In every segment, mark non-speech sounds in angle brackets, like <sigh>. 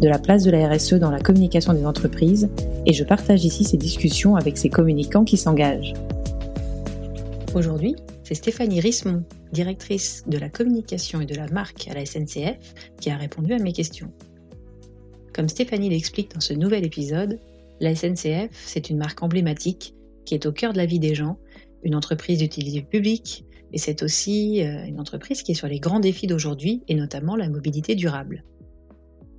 de la place de la RSE dans la communication des entreprises et je partage ici ces discussions avec ces communicants qui s'engagent. Aujourd'hui, c'est Stéphanie Rismont, directrice de la communication et de la marque à la SNCF, qui a répondu à mes questions. Comme Stéphanie l'explique dans ce nouvel épisode, la SNCF, c'est une marque emblématique qui est au cœur de la vie des gens, une entreprise d'utilité publique, et c'est aussi euh, une entreprise qui est sur les grands défis d'aujourd'hui, et notamment la mobilité durable.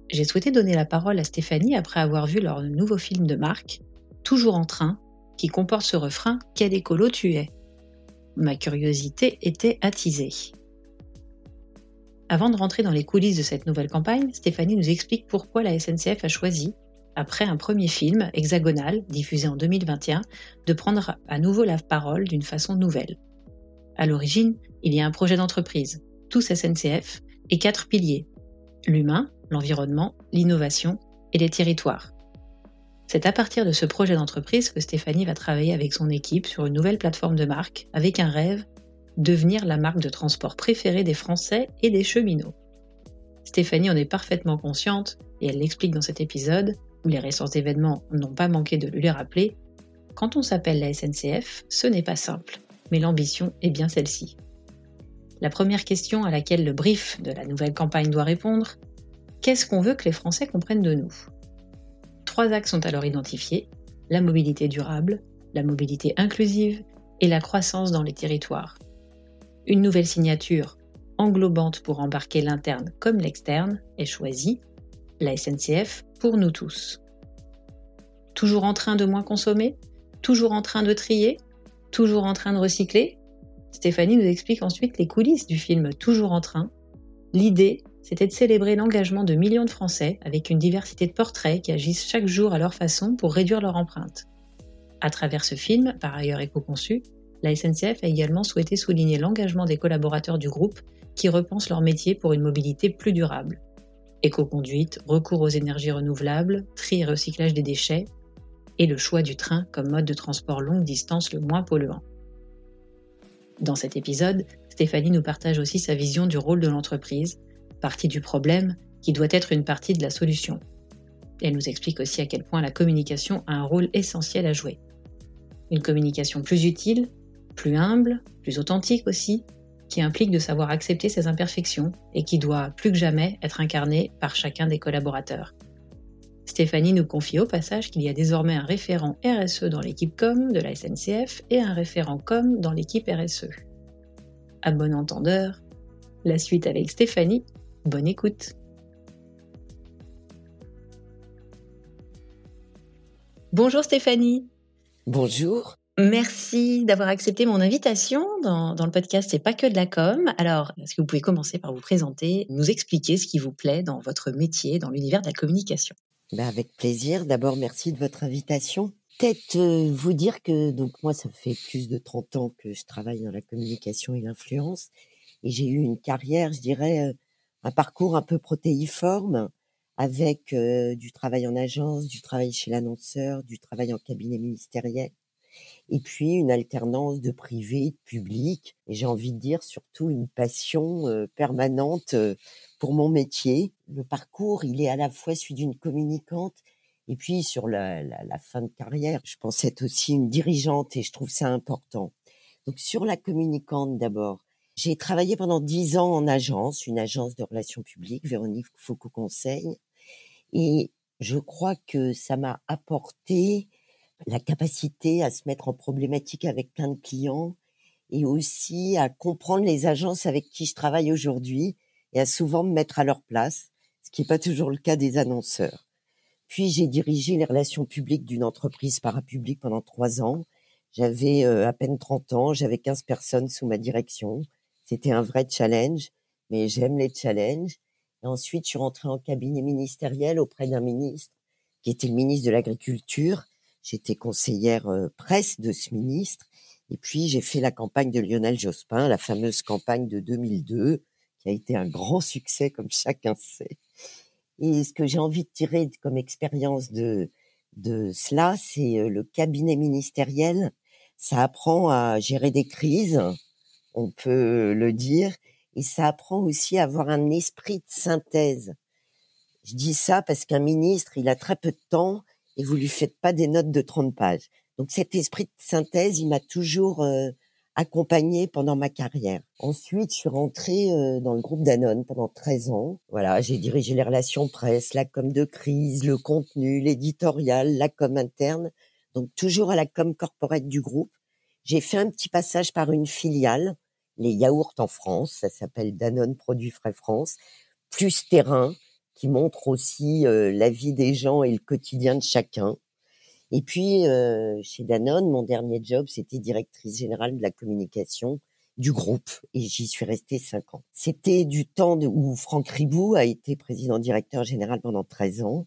J'ai souhaité donner la parole à Stéphanie après avoir vu leur nouveau film de marque, Toujours en train, qui comporte ce refrain Quel écolo tu es? Ma curiosité était attisée. Avant de rentrer dans les coulisses de cette nouvelle campagne, Stéphanie nous explique pourquoi la SNCF a choisi, après un premier film, Hexagonal, diffusé en 2021, de prendre à nouveau la parole d'une façon nouvelle. À l'origine, il y a un projet d'entreprise, tous SNCF, et quatre piliers. L'humain, l'environnement, l'innovation et les territoires. C'est à partir de ce projet d'entreprise que Stéphanie va travailler avec son équipe sur une nouvelle plateforme de marque avec un rêve, devenir la marque de transport préférée des Français et des cheminots. Stéphanie en est parfaitement consciente et elle l'explique dans cet épisode, où les récents événements n'ont pas manqué de lui rappeler, quand on s'appelle la SNCF, ce n'est pas simple, mais l'ambition est bien celle-ci. La première question à laquelle le brief de la nouvelle campagne doit répondre, Qu'est-ce qu'on veut que les Français comprennent de nous? Trois axes sont alors identifiés, la mobilité durable, la mobilité inclusive et la croissance dans les territoires. Une nouvelle signature englobante pour embarquer l'interne comme l'externe est choisie, la SNCF pour nous tous. Toujours en train de moins consommer? Toujours en train de trier? Toujours en train de recycler? Stéphanie nous explique ensuite les coulisses du film Toujours en train. L'idée c'était de célébrer l'engagement de millions de Français avec une diversité de portraits qui agissent chaque jour à leur façon pour réduire leur empreinte. À travers ce film, par ailleurs éco-conçu, la SNCF a également souhaité souligner l'engagement des collaborateurs du groupe qui repensent leur métier pour une mobilité plus durable. Éco-conduite, recours aux énergies renouvelables, tri et recyclage des déchets, et le choix du train comme mode de transport longue distance le moins polluant. Dans cet épisode, Stéphanie nous partage aussi sa vision du rôle de l'entreprise partie du problème qui doit être une partie de la solution. Elle nous explique aussi à quel point la communication a un rôle essentiel à jouer. Une communication plus utile, plus humble, plus authentique aussi, qui implique de savoir accepter ses imperfections et qui doit plus que jamais être incarnée par chacun des collaborateurs. Stéphanie nous confie au passage qu'il y a désormais un référent RSE dans l'équipe com de la SNCF et un référent com dans l'équipe RSE. À bon entendeur, la suite avec Stéphanie Bonne écoute. Bonjour Stéphanie. Bonjour. Merci d'avoir accepté mon invitation dans, le podcast C'est pas que de la com. Alors, est-ce que vous pouvez commencer par vous présenter, nous expliquer ce qui vous plaît dans votre métier, dans l'univers de la communication? Ben Avec plaisir. D'abord, merci de votre invitation. Peut-être euh, vous dire que donc moi, ça fait plus de 30 ans que je travaille dans la communication et l'influence. Et j'ai eu une carrière, je dirais, euh, un parcours un peu protéiforme avec euh, du travail en agence, du travail chez l'annonceur, du travail en cabinet ministériel, et puis une alternance de privé, de public, et j'ai envie de dire surtout une passion permanente pour mon métier. Le parcours, il est à la fois celui d'une communicante, et puis sur la, fin de carrière, je pense être aussi une dirigeante, et je trouve ça important. Donc sur la communicante d'abord, j'ai travaillé pendant dix ans en agence, une agence de relations publiques, Véronique Foucault Conseil. Et je crois que ça m'a apporté la capacité à se mettre en problématique avec plein de clients et aussi à comprendre les agences avec qui je travaille aujourd'hui et à souvent me mettre à leur place, ce qui n'est pas toujours le cas des annonceurs. Puis j'ai dirigé les relations publiques d'une entreprise parapublique pendant trois ans. J'avais euh, à peine 30 ans, j'avais 15 personnes sous ma direction. C'était un vrai challenge, mais j'aime les challenges. Et ensuite, je suis rentrée en cabinet ministériel auprès d'un ministre qui était le ministre de l'Agriculture. J'étais conseillère euh, presse de ce ministre. Et puis, j'ai fait la campagne de Lionel Jospin, la fameuse campagne de 2002, qui a été un grand succès, comme chacun sait. Et ce que j'ai envie de tirer comme expérience de, de cela, c'est euh, le cabinet ministériel. Ça apprend à gérer des crises, on peut le dire, et ça apprend aussi à avoir un esprit de synthèse. Je dis ça parce qu'un ministre, il a très peu de temps et vous lui faites pas des notes de 30 pages. Donc cet esprit de synthèse, il m'a toujours euh, accompagné pendant ma carrière. Ensuite, je suis rentrée euh, dans le groupe Danone pendant 13 ans. Voilà, j'ai dirigé les relations presse, la com de crise, le contenu, l'éditorial, la com interne. Donc toujours à la com corporate du groupe. J'ai fait un petit passage par une filiale, les yaourts en France, ça s'appelle Danone Produits Frais France, plus terrain, qui montre aussi euh, la vie des gens et le quotidien de chacun. Et puis, euh, chez Danone, mon dernier job, c'était directrice générale de la communication du groupe et j'y suis restée cinq ans. C'était du temps où Franck Ribou a été président directeur général pendant 13 ans.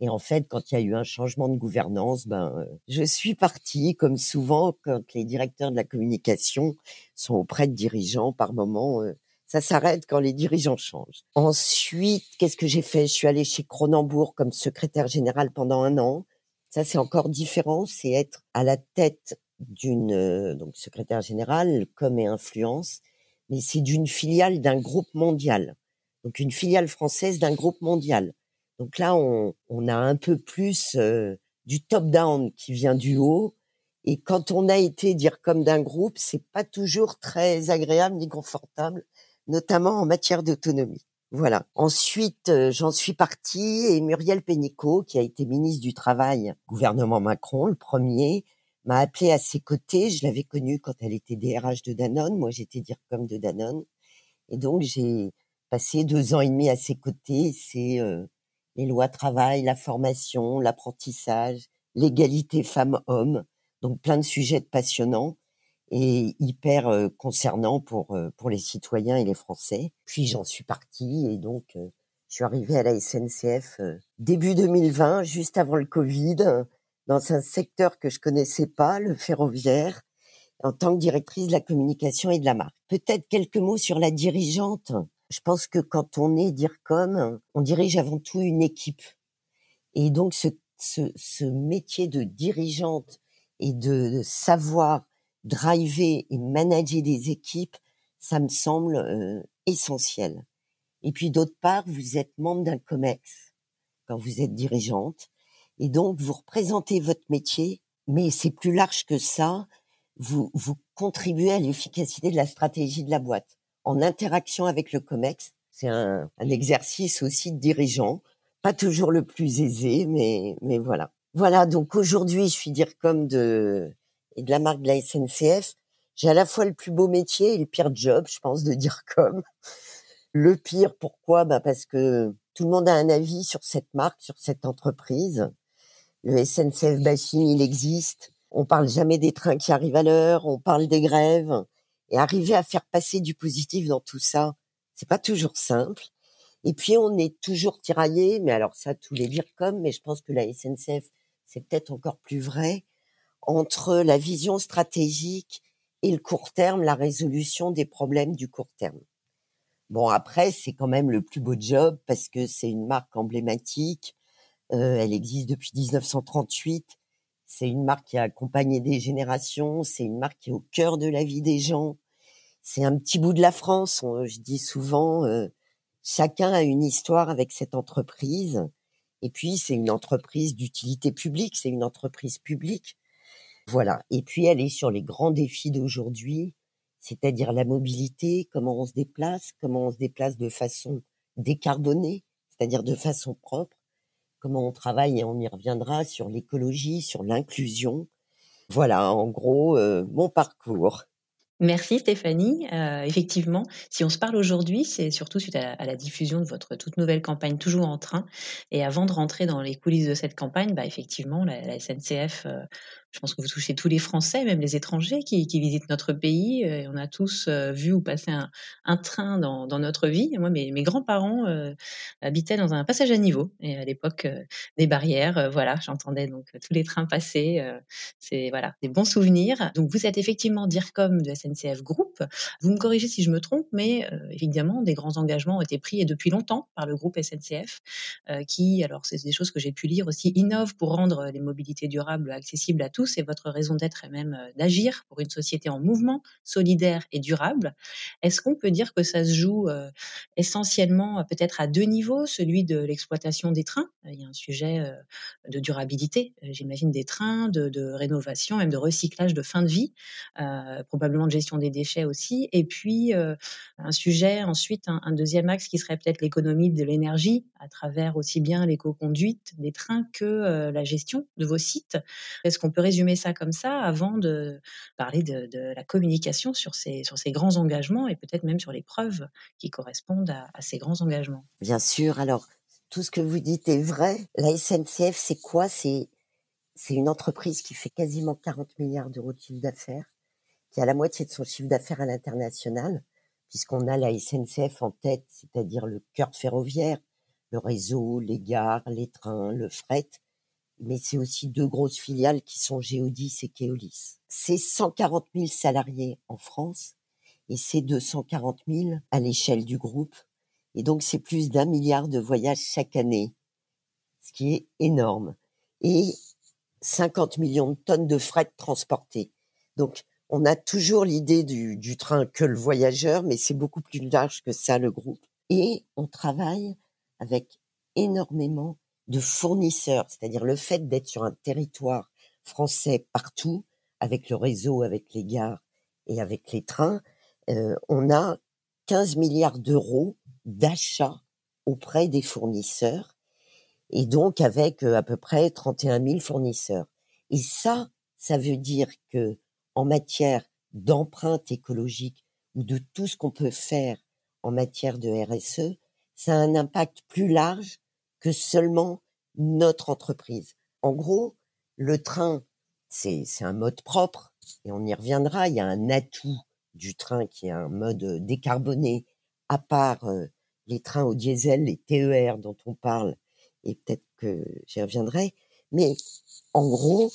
Et en fait, quand il y a eu un changement de gouvernance, ben, euh, je suis partie, comme souvent, quand les directeurs de la communication sont auprès de dirigeants, par moment, euh, ça s'arrête quand les dirigeants changent. Ensuite, qu'est-ce que j'ai fait? Je suis allée chez Cronenbourg comme secrétaire général pendant un an. Ça, c'est encore différent, c'est être à la tête d'une euh, donc secrétaire générale, comme et influence, mais c'est d'une filiale d'un groupe mondial. Donc une filiale française d'un groupe mondial. Donc là, on, on a un peu plus euh, du top-down qui vient du haut. Et quand on a été dire comme d'un groupe, c'est pas toujours très agréable ni confortable, notamment en matière d'autonomie. Voilà. Ensuite, euh, j'en suis partie et Muriel Pénicaud, qui a été ministre du Travail, gouvernement Macron, le premier, m'a appelé à ses côtés. Je l'avais connue quand elle était DRH de Danone. Moi, j'étais dire comme de Danone. Et donc, j'ai passé deux ans et demi à ses côtés. C'est euh, les lois travail, la formation, l'apprentissage, l'égalité femmes-hommes. Donc, plein de sujets passionnants et hyper euh, concernant pour euh, pour les citoyens et les Français. Puis j'en suis partie et donc euh, je suis arrivée à la SNCF début 2020, juste avant le Covid, dans un secteur que je connaissais pas, le ferroviaire, en tant que directrice de la communication et de la marque. Peut-être quelques mots sur la dirigeante. Je pense que quand on est DIRCOM, on dirige avant tout une équipe. Et donc ce, ce, ce métier de dirigeante et de savoir driver et manager des équipes, ça me semble euh, essentiel. Et puis d'autre part, vous êtes membre d'un COMEX quand vous êtes dirigeante, et donc vous représentez votre métier, mais c'est plus large que ça. Vous, vous contribuez à l'efficacité de la stratégie de la boîte en interaction avec le COMEX. C'est un, un exercice aussi de dirigeant, pas toujours le plus aisé, mais, mais voilà. Voilà, donc aujourd'hui, je suis dire comme de et de la marque de la SNCF, j'ai à la fois le plus beau métier et le pire job, je pense, de dire comme. Le pire, pourquoi? Bah Parce que tout le monde a un avis sur cette marque, sur cette entreprise. Le SNCF bashing, il existe. On parle jamais des trains qui arrivent à l'heure, on parle des grèves. Et arriver à faire passer du positif dans tout ça, c'est pas toujours simple. Et puis on est toujours tiraillé, mais alors ça tous les dire comme, mais je pense que la SNCF c'est peut-être encore plus vrai entre la vision stratégique et le court terme, la résolution des problèmes du court terme. Bon, après, c'est quand même le plus beau job parce que c'est une marque emblématique. Euh, elle existe depuis 1938. C'est une marque qui a accompagné des générations. C'est une marque qui est au cœur de la vie des gens. C'est un petit bout de la France. je dis souvent, euh, chacun a une histoire avec cette entreprise. Et puis, c'est une entreprise d'utilité publique. C'est une entreprise publique. Voilà. Et puis elle est sur les grands défis d'aujourd'hui, c'est-à-dire la mobilité, comment on se déplace, comment on se déplace de façon décarbonée, c'est-à-dire de façon propre, comment on travaille, et on y reviendra, sur l'écologie, sur l'inclusion. Voilà, en gros, euh, mon parcours. Merci Stéphanie. Euh, effectivement, si on se parle aujourd'hui, c'est surtout suite à la, diffusion de votre toute nouvelle campagne Toujours en train. Et avant de rentrer dans les coulisses de cette campagne, bah effectivement, la, SNCF je pense que vous touchez tous les Français, même les étrangers qui, visitent notre pays. Euh, on a tous euh, vu ou passé un, train dans, notre vie. Moi, mes, grands-parents euh, habitaient dans un passage à niveau. Et à l'époque des barrières, voilà, j'entendais donc tous les trains passer. c'est voilà, des bons souvenirs. Donc vous êtes effectivement DIRCOM de SNCF Group. Vous me corrigez si je me trompe, mais évidemment, des grands engagements ont été pris et depuis longtemps par le groupe SNCF, qui, alors c'est des choses que j'ai pu lire aussi, innove pour rendre les mobilités durables accessibles à tous c'est votre raison d'être et même euh, d'agir pour une société en mouvement, solidaire et durable. Est-ce qu'on peut dire que ça se joue euh, essentiellement euh, peut-être à deux niveaux, celui de l'exploitation des trains, il y a un sujet de durabilité, j'imagine des trains, de, rénovation, même de recyclage de fin de vie, probablement de gestion des déchets aussi, et puis un sujet ensuite, un, deuxième axe qui serait peut-être l'économie de l'énergie à travers aussi bien l'éco-conduite des trains que la gestion de vos sites. Est-ce qu'on peut résumer ça comme ça avant de parler de, la communication sur ces, grands engagements et peut-être même sur les preuves qui correspondent à, ces grands engagements. Bien sûr. Alors, tout ce que vous dites est vrai. La SNCF, c'est quoi? C'est une entreprise qui fait quasiment 40 milliards d'euros de chiffre d'affaires, qui a la moitié de son chiffre d'affaires à l'international, puisqu'on a la SNCF en tête, c'est-à-dire le cœur ferroviaire, le réseau, les gares, les trains, le fret, mais c'est aussi deux grosses filiales qui sont Géodis et Keolis. C'est 140 000 salariés en France et c'est 240 000 à l'échelle du groupe. Et donc c'est plus d'un milliard de voyages chaque année, ce qui est énorme. Et 50 millions de tonnes de fret transportées. Donc on a toujours l'idée du, du train que le voyageur, mais c'est beaucoup plus large que ça le groupe. Et on travaille avec énormément de fournisseurs, c'est-à-dire le fait d'être sur un territoire français partout, avec le réseau, avec les gares et avec les trains, euh, on a 15 milliards d'euros d'achats auprès des fournisseurs et donc avec euh, à peu près 31 000 fournisseurs. Et ça, ça veut dire que en matière d'empreinte écologique ou de tout ce qu'on peut faire en matière de RSE, ça a un impact plus large que seulement notre entreprise. En gros, le train, c'est un mode propre et on y reviendra. Il y a un atout du train qui est un mode euh, décarboné, à part euh, les trains au diesel, les TER dont on parle, et peut-être que j'y reviendrai. Mais en gros,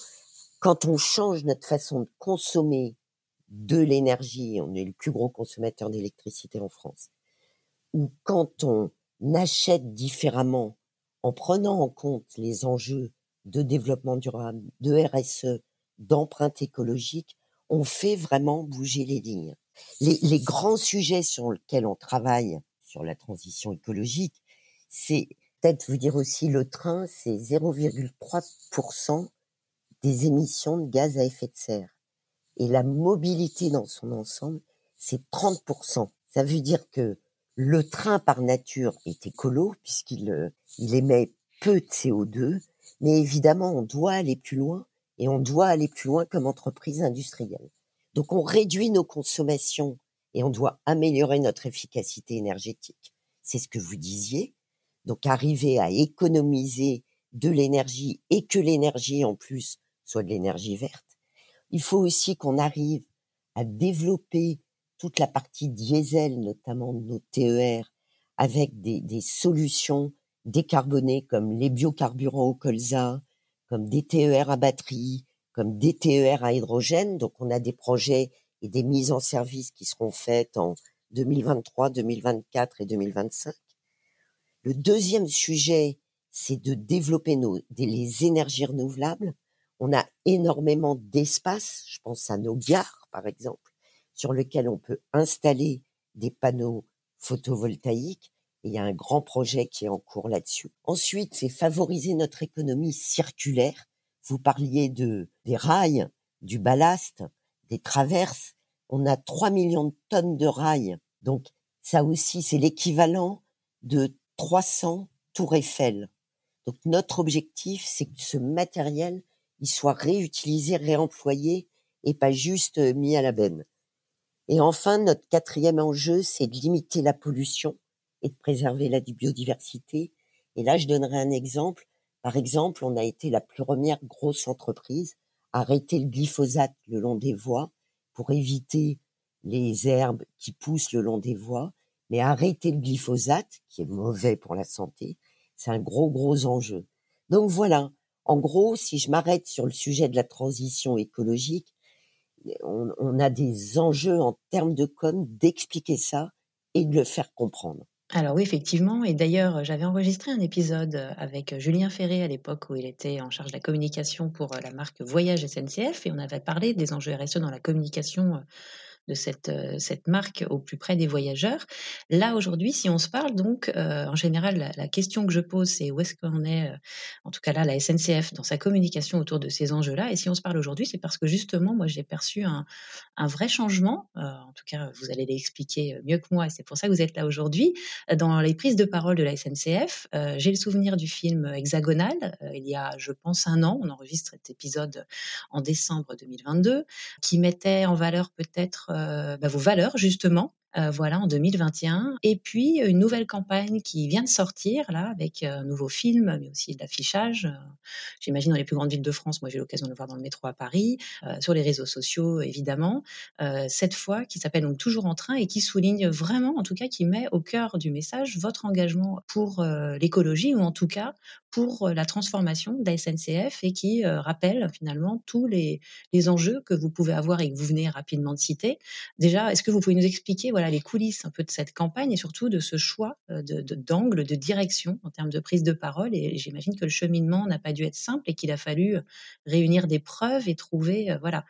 quand on change notre façon de consommer de l'énergie, on est le plus gros consommateur d'électricité en France, ou quand on achète différemment en prenant en compte les enjeux de développement durable, de RSE, d'empreinte écologique, on fait vraiment bouger les lignes. Les, grands sujets sur lesquels on travaille sur la transition écologique, c'est peut-être vous dire aussi le train, c'est 0,3% des émissions de gaz à effet de serre. Et la mobilité dans son ensemble, c'est 30%. Ça veut dire que le train par nature est écolo puisqu'il euh, il émet peu de CO2, mais évidemment on doit aller plus loin et on doit aller plus loin comme entreprise industrielle. Donc on réduit nos consommations et on doit améliorer notre efficacité énergétique. C'est ce que vous disiez. Donc arriver à économiser de l'énergie et que l'énergie en plus soit de l'énergie verte. Il faut aussi qu'on arrive à développer toute la partie diesel, notamment de nos TER, avec des, des solutions décarbonées comme les biocarburants au colza, comme des TER à batterie, comme des TER à hydrogène. Donc on a des projets et des mises en service qui seront faites en 2023, 2024 et 2025. Le deuxième sujet, c'est de développer nos, les énergies renouvelables. On a énormément d'espace, je pense à nos gares par exemple, sur lequel on peut installer des panneaux photovoltaïques. il y a un grand projet qui est en cours là-dessus. Ensuite, c'est favoriser notre économie circulaire. Vous parliez de des rails, du ballast, des traverses. On a 3 millions de tonnes de rails. Donc, ça aussi, c'est l'équivalent de 300 tours Eiffel. Donc notre objectif, c'est que ce matériel, il soit réutilisé, réemployé et pas juste euh, mis à la benne. Et enfin, notre quatrième enjeu, c'est de limiter la pollution et de préserver la biodiversité. Et là, je donnerai un exemple. Par exemple, on a été la première grosse entreprise à arrêter le glyphosate le long des voies pour éviter les herbes qui poussent le long des voies, mais arrêter le glyphosate, qui est mauvais pour la santé, c'est un gros, gros enjeu. Donc voilà, en gros, si je m'arrête sur le sujet de la transition écologique, on, a des enjeux en termes de com d'expliquer ça et de le faire comprendre. Alors oui, effectivement. Et d'ailleurs, j'avais enregistré un épisode avec Julien Ferré à l'époque où il était en charge de la communication pour la marque Voyage SNCF et on avait parlé des enjeux RSE dans la communication de cette, euh, cette marque au plus près des voyageurs. Là, aujourd'hui, si on se parle, donc, euh, en général, la, question que je pose, c'est où est-ce qu'on est, euh, en tout cas là, la SNCF, dans sa communication autour de ces enjeux-là. Et si on se parle aujourd'hui, c'est parce que justement, moi, j'ai perçu un, un, vrai changement. en tout cas, vous allez l'expliquer mieux que moi, et c'est pour ça que vous êtes là aujourd'hui. Dans les prises de parole de la SNCF, j'ai le souvenir du film Hexagonal, il y a, je pense, un an. On enregistre cet épisode en décembre 2022, qui mettait en valeur peut-être bah, vos valeurs justement euh, voilà, en 2021. Et puis, une nouvelle campagne qui vient de sortir, là, avec euh, un nouveau film, mais aussi de l'affichage. J'imagine dans les plus grandes villes de France. Moi, j'ai l'occasion de le voir dans le métro à Paris, sur les réseaux sociaux, évidemment. cette fois, qui s'appelle donc Toujours en train et qui souligne vraiment, en tout cas, qui met au cœur du message votre engagement pour l'écologie ou en tout cas pour la transformation de la SNCF et qui rappelle finalement tous les, les enjeux que vous pouvez avoir et que vous venez rapidement de citer. Déjà, est-ce que vous pouvez nous expliquer voilà, les coulisses un peu de cette campagne et surtout de ce choix de, d'angle, de, direction en termes de prise de parole Et j'imagine que le cheminement n'a pas dû être simple et qu'il a fallu réunir des preuves et trouver voilà,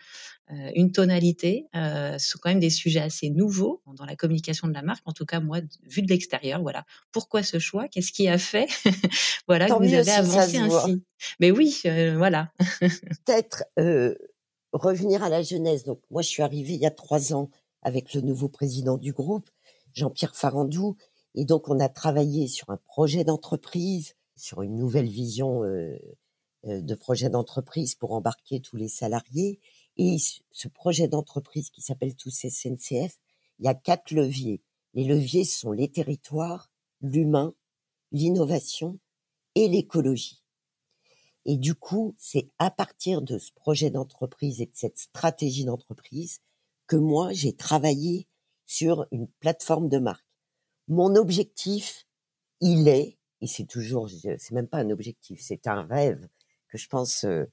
une tonalité. ce sont quand même des sujets assez nouveaux dans la communication de la marque. En tout cas, moi, vu de l'extérieur, voilà. Pourquoi ce choix? Qu'est-ce qui a fait <laughs> voilà, que vous avez avancé ainsi Mais oui, voilà. <laughs> Peut-être revenir à la jeunesse. Donc, moi, je suis arrivée il y a trois ans avec le nouveau président du groupe, Jean-Pierre Farandou. Et donc, on a travaillé sur un projet d'entreprise, sur une nouvelle vision euh, euh, de projet d'entreprise pour embarquer tous les salariés. Et ce projet d'entreprise qui s'appelle Tous SNCF, il y a quatre leviers. Les leviers sont les territoires, l'humain, l'innovation et l'écologie. Et du coup, c'est à partir de ce projet d'entreprise et de cette stratégie d'entreprise que moi, j'ai travaillé sur une plateforme de marque. Mon objectif, il est, et c'est toujours, c'est même pas un objectif, c'est un rêve que je pense euh,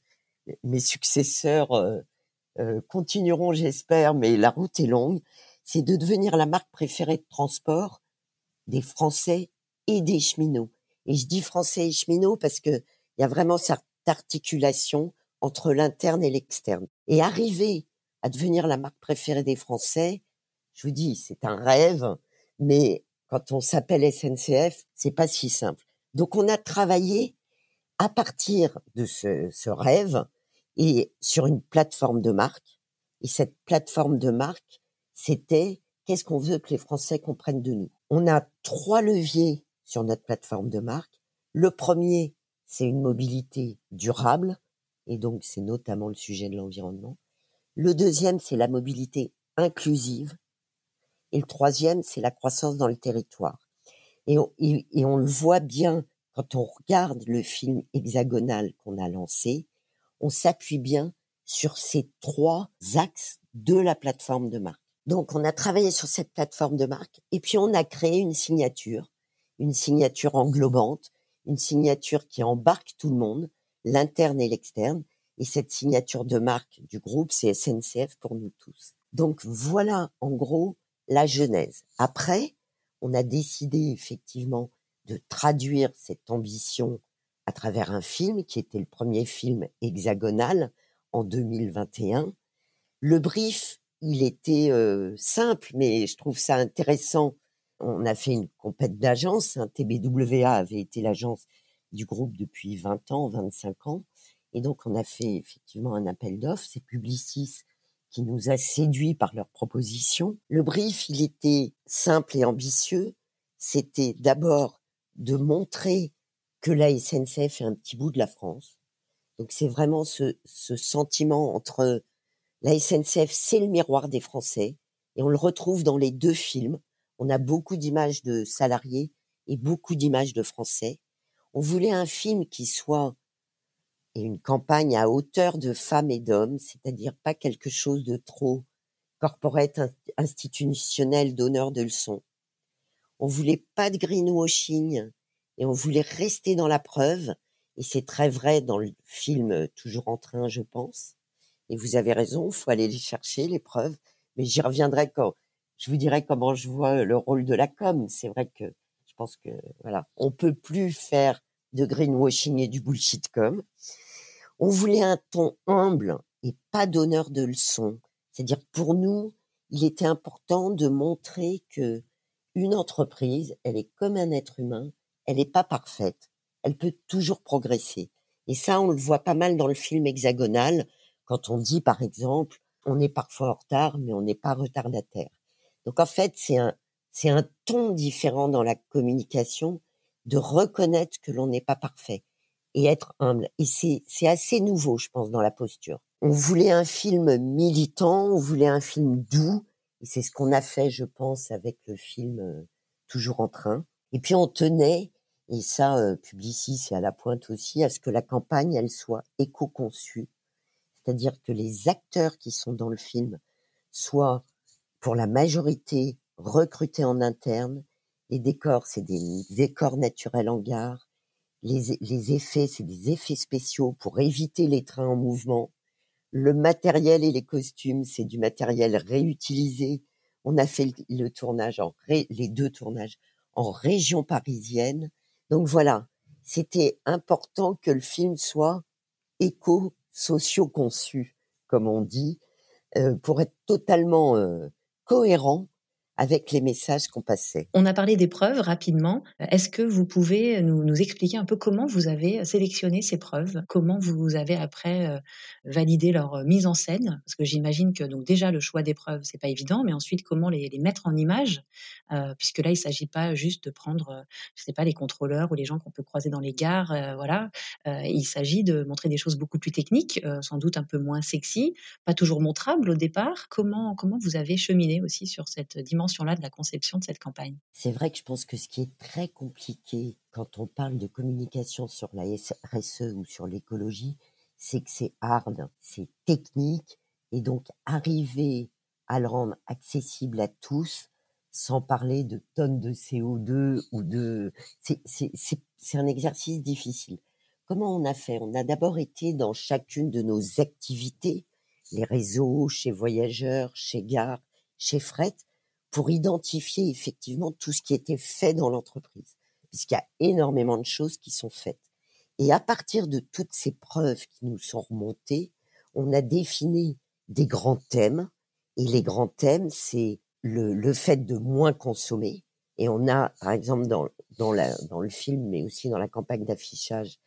mes successeurs euh, euh, continueront, j'espère, mais la route est longue, c'est de devenir la marque préférée de transport des Français et des cheminots. Et je dis Français et cheminots parce que il y a vraiment cette articulation entre l'interne et l'externe. Et arriver à devenir la marque préférée des Français, je vous dis, c'est un rêve, mais quand on s'appelle SNCF, c'est pas si simple. Donc on a travaillé à partir de ce, ce rêve et sur une plateforme de marque. Et cette plateforme de marque, c'était qu'est-ce qu'on veut que les Français comprennent de nous? On a trois leviers sur notre plateforme de marque. Le premier, c'est une mobilité durable, et donc c'est notamment le sujet de l'environnement. Le deuxième, c'est la mobilité inclusive. Et le troisième, c'est la croissance dans le territoire. Et on, le voit bien quand on regarde le film hexagonal qu'on a lancé, on s'appuie bien sur ces trois axes de la plateforme de marque. Donc, on a travaillé sur cette plateforme de marque et puis on a créé une signature, une signature englobante, une signature qui embarque tout le monde, l'interne et l'externe. Et cette signature de marque du groupe, c'est SNCF pour nous tous. Donc voilà, en gros, la genèse. Après, on a décidé effectivement de traduire cette ambition à travers un film qui était le premier film hexagonal en 2021. Le brief, il était euh, simple, mais je trouve ça intéressant. On a fait une compète d'agence. Un TBWA avait été l'agence du groupe depuis 20 ans, 25 ans. Et donc, on a fait effectivement un appel d'offres. C'est Publicis qui nous a séduits par leur proposition. Le brief, il était simple et ambitieux. C'était d'abord de montrer que la SNCF est un petit bout de la France. Donc c'est vraiment ce, ce sentiment entre la SNCF, c'est le miroir des Français, et on le retrouve dans les deux films. On a beaucoup d'images de salariés et beaucoup d'images de Français. On voulait un film qui soit et une campagne à hauteur de femmes et d'hommes, c'est-à-dire pas quelque chose de trop corporate institutionnel donneur de leçons. On voulait pas de greenwashing et on voulait rester dans la preuve. Et c'est très vrai dans le film Toujours en train, je pense. Et vous avez raison, faut aller les chercher, les preuves. Mais j'y reviendrai quand je vous dirai comment je vois le rôle de la com. C'est vrai que je pense que voilà, on peut plus faire de greenwashing et du bullshit com. On voulait un ton humble et pas donneur de leçons. C'est-à-dire pour nous, il était important de montrer que une entreprise, elle est comme un être humain, elle n'est pas parfaite, elle peut toujours progresser. Et ça, on le voit pas mal dans le film hexagonal, quand on dit, par exemple, on est parfois en retard, mais on n'est pas retardataire. Donc en fait, c'est un, c'est un ton différent dans la communication de reconnaître que l'on n'est pas parfait et être humble. Et c'est, assez nouveau, je pense, dans la posture. On voulait un film militant, on voulait un film doux, et c'est ce qu'on a fait, je pense, avec le film euh, Toujours en train. Et puis on tenait, et ça, euh, Publicis, c'est à la pointe aussi, à ce que la campagne, elle soit éco-conçue. C'est-à-dire que les acteurs qui sont dans le film soient, pour la majorité, recrutés en interne. Les décors, c'est des décors naturels en gare. Les, effets, c'est des effets spéciaux pour éviter les trains en mouvement. Le matériel et les costumes, c'est du matériel réutilisé. On a fait le, tournage en les deux tournages en région parisienne. Donc voilà, c'était important que le film soit éco-socio-conçu, comme on dit, euh, pour être totalement euh, cohérent avec les messages qu'on passait. On a parlé des preuves rapidement. Est-ce que vous pouvez nous, nous, expliquer un peu comment vous avez sélectionné ces preuves? Comment vous avez après euh, validé leur euh, mise en scène? Parce que j'imagine que donc déjà le choix des preuves c'est pas évident, mais ensuite comment les, mettre en image? Euh, Puisque là il s'agit pas juste de prendre, euh, je sais pas, les contrôleurs ou les gens qu'on peut croiser dans les gares, euh, voilà. il s'agit de montrer des choses beaucoup plus techniques, sans doute un peu moins sexy, pas toujours montrables au départ. Comment comment vous avez cheminé aussi sur cette dimension? De la conception de cette campagne. C'est vrai que je pense que ce qui est très compliqué quand on parle de communication sur la RSE ou sur l'écologie, c'est que c'est hard, c'est technique, et donc arriver à le rendre accessible à tous, sans parler de tonnes de CO2 ou de... C'est un exercice difficile. Comment on a fait? On a d'abord été dans chacune de nos activités, les réseaux, chez Voyageurs, chez Gare, chez Fret, pour identifier effectivement tout ce qui était fait dans l'entreprise, puisqu'il y a énormément de choses qui sont faites. Et à partir de toutes ces preuves qui nous sont remontées, on a défini des grands thèmes. Et les grands thèmes, c'est le, le, fait de moins consommer. Et on a, par exemple, dans, dans, la, dans le film, mais aussi dans la campagne d'affichage,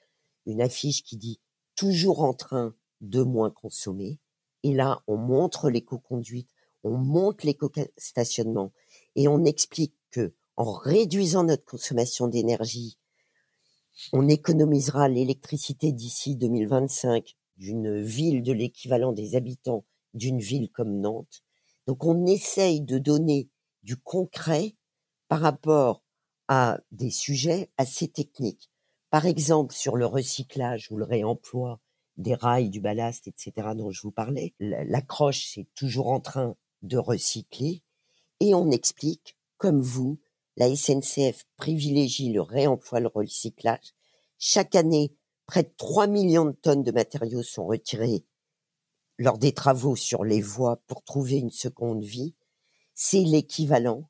une affiche qui dit toujours en train de moins consommer. Et là, on montre l'éco-conduite, on monte l'éco-stationnement et on explique que en réduisant notre consommation d'énergie, on économisera l'électricité d'ici 2025 d'une ville de l'équivalent des habitants d'une ville comme Nantes. Donc on essaye de donner du concret par rapport à des sujets assez techniques. Par exemple, sur le recyclage ou le réemploi des rails, du ballast, etc., dont je vous parlais, l'accroche, c'est toujours en train de recycler et on explique, comme vous, la SNCF privilégie le réemploi, le recyclage. Chaque année, près de 3 millions de tonnes de matériaux sont retirés lors des travaux sur les voies pour trouver une seconde vie. C'est l'équivalent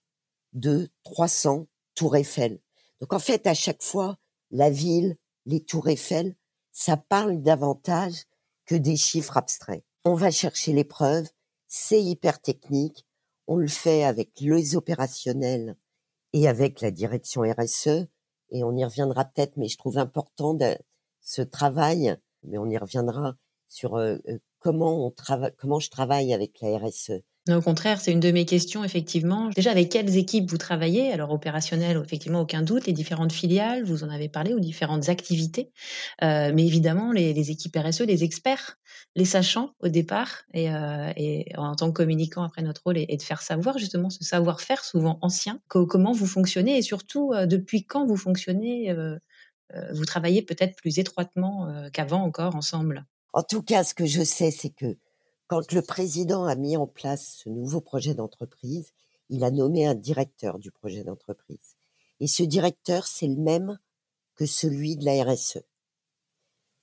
de 300 tours Eiffel. Donc en fait, à chaque fois, la ville, les tours Eiffel, ça parle davantage que des chiffres abstraits. On va chercher les preuves, c'est hyper technique. On le fait avec les opérationnels et avec la direction RSE. Et on y reviendra peut-être, mais je trouve important de, ce travail, mais on y reviendra sur euh, euh, comment on travaille, comment je travaille avec la RSE. Au contraire, c'est une de mes questions effectivement. Déjà, avec quelles équipes vous travaillez? Alors opérationnelles, effectivement, aucun doute, les différentes filiales, vous en avez parlé, ou différentes activités. Heu, mais évidemment, les équipes RSE, les experts, les sachants au départ et heu et en tant que communicant, après notre rôle est de faire savoir justement ce savoir-faire souvent ancien. Co comment vous fonctionnez? Et surtout, heu, depuis quand vous fonctionnez, heu heu, vous travaillez peut-être plus étroitement, qu'avant encore ensemble? En tout cas, ce que je sais, c'est que quand le président a mis en place ce nouveau projet d'entreprise, il a nommé un directeur du projet d'entreprise. Et ce directeur, c'est le même que celui de la RSE.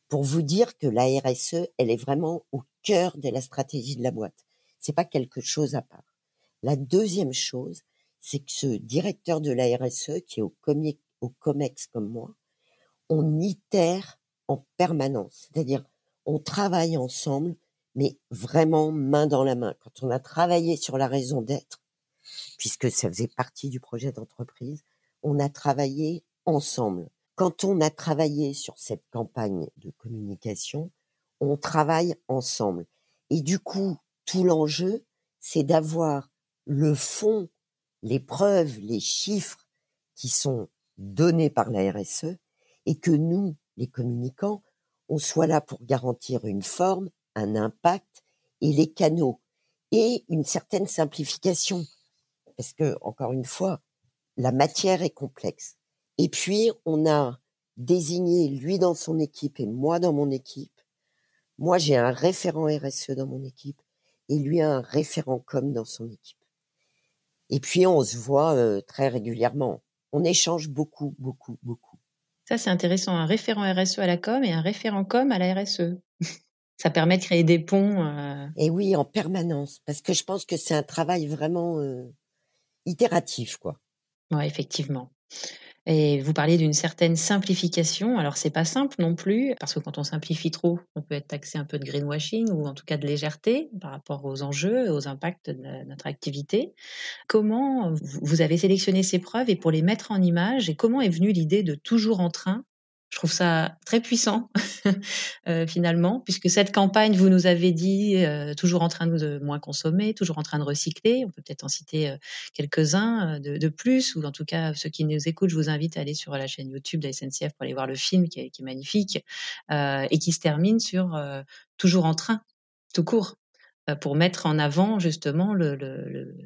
Pour vous dire que la RSE, elle est vraiment au cœur de la stratégie de la boîte. C'est pas quelque chose à part. La deuxième chose, c'est que ce directeur de la RSE, qui est au, au COMEX comme moi, on itère en permanence. C'est-à-dire, on travaille ensemble, mais vraiment main dans la main. Quand on a travaillé sur la raison d'être, puisque ça faisait partie du projet d'entreprise, on a travaillé ensemble. Quand on a travaillé sur cette campagne de communication, on travaille ensemble. Et du coup, tout l'enjeu, c'est d'avoir le fond, les preuves, les chiffres qui sont donnés par la RSE et que nous, les communicants, on soit là pour garantir une forme, un impact et les canaux et une certaine simplification. Parce que, encore une fois, la matière est complexe. Et puis, on a désigné lui dans son équipe et moi dans mon équipe. Moi, j'ai un référent RSE dans mon équipe et lui a un référent com dans son équipe. Et puis, on se voit euh, très régulièrement. On échange beaucoup, beaucoup, beaucoup. Ça, c'est intéressant. Un référent RSE à la com et un référent com à la RSE. Ça permet de créer des ponts. Euh... Et oui, en permanence. Parce que je pense que c'est un travail vraiment euh, itératif, quoi. Ouais, effectivement. Et vous parliez d'une certaine simplification. Alors, c'est pas simple non plus, parce que quand on simplifie trop, on peut être taxé un peu de greenwashing ou en tout cas de légèreté par rapport aux enjeux et aux impacts de notre activité. Comment vous avez sélectionné ces preuves et pour les mettre en image et comment est venue l'idée de toujours en train je trouve ça très puissant <laughs> euh, finalement, puisque cette campagne, vous nous avez dit, euh, toujours en train de moins consommer, toujours en train de recycler. On peut peut-être en citer euh, quelques-uns de, plus, ou en tout cas ceux qui nous écoutent, je vous invite à aller sur la chaîne YouTube de la SNCF pour aller voir le film qui est, magnifique et qui se termine sur toujours en train, tout court pour mettre en avant justement